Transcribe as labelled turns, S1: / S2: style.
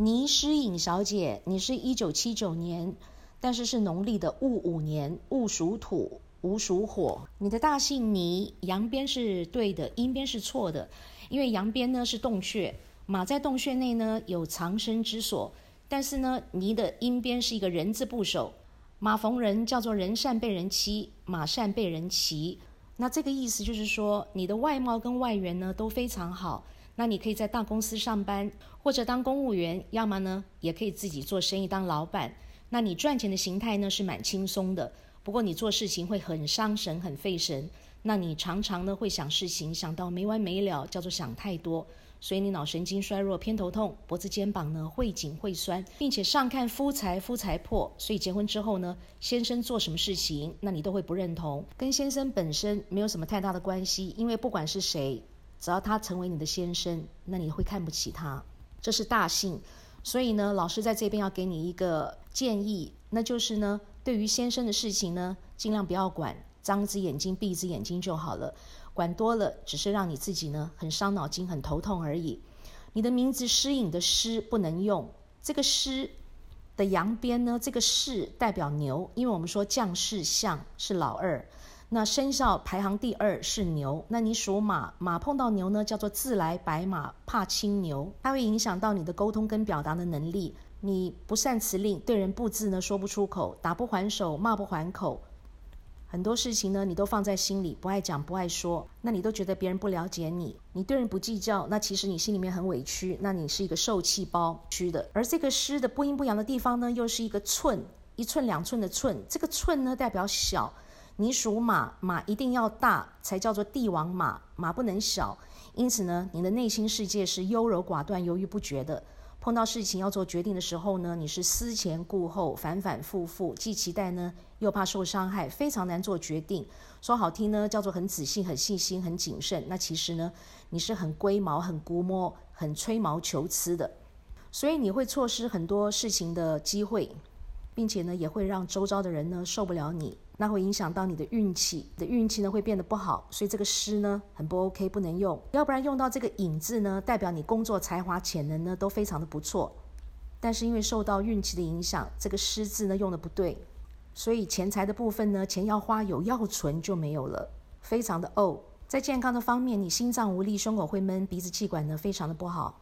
S1: 倪诗颖小姐，你是一九七九年，但是是农历的戊午年，戊属土，午属火。你的大姓倪，阳边是对的，阴边是错的，因为阳边呢是洞穴，马在洞穴内呢有藏身之所，但是呢倪的阴边是一个人字部首，马逢人叫做人善被人欺，马善被人骑。那这个意思就是说，你的外貌跟外缘呢都非常好。那你可以在大公司上班，或者当公务员，要么呢也可以自己做生意当老板。那你赚钱的形态呢是蛮轻松的，不过你做事情会很伤神、很费神。那你常常呢会想事情想到没完没了，叫做想太多。所以你脑神经衰弱、偏头痛，脖子、肩膀呢会紧会酸，并且上看夫财夫财破。所以结婚之后呢，先生做什么事情，那你都会不认同，跟先生本身没有什么太大的关系，因为不管是谁，只要他成为你的先生，那你会看不起他。这是大幸。所以呢，老师在这边要给你一个建议，那就是呢，对于先生的事情呢，尽量不要管，张只眼睛闭只眼睛就好了。管多了，只是让你自己呢很伤脑筋、很头痛而已。你的名字诗颖的诗不能用，这个诗的羊边呢，这个士代表牛，因为我们说将士相是老二，那生肖排行第二是牛，那你属马，马碰到牛呢，叫做自来白马，怕青牛，它会影响到你的沟通跟表达的能力。你不善辞令，对人不字呢说不出口，打不还手，骂不还口。很多事情呢，你都放在心里，不爱讲，不爱说，那你都觉得别人不了解你，你对人不计较，那其实你心里面很委屈，那你是一个受气包虚的。而这个湿的不阴不阳的地方呢，又是一个寸，一寸两寸的寸，这个寸呢代表小，你属马，马一定要大才叫做帝王马，马不能小，因此呢，你的内心世界是优柔寡断、犹豫不决的。碰到事情要做决定的时候呢，你是思前顾后，反反复复，既期待呢，又怕受伤害，非常难做决定。说好听呢，叫做很仔细、很细心、很谨慎。那其实呢，你是很龟毛、很估摸、很吹毛求疵的，所以你会错失很多事情的机会，并且呢，也会让周遭的人呢受不了你。那会影响到你的运气，你的运气呢会变得不好，所以这个诗呢很不 OK，不能用。要不然用到这个引字呢，代表你工作才华潜能呢都非常的不错，但是因为受到运气的影响，这个诗字呢用的不对，所以钱财的部分呢，钱要花有要存就没有了，非常的哦。在健康的方面，你心脏无力，胸口会闷，鼻子气管呢非常的不好。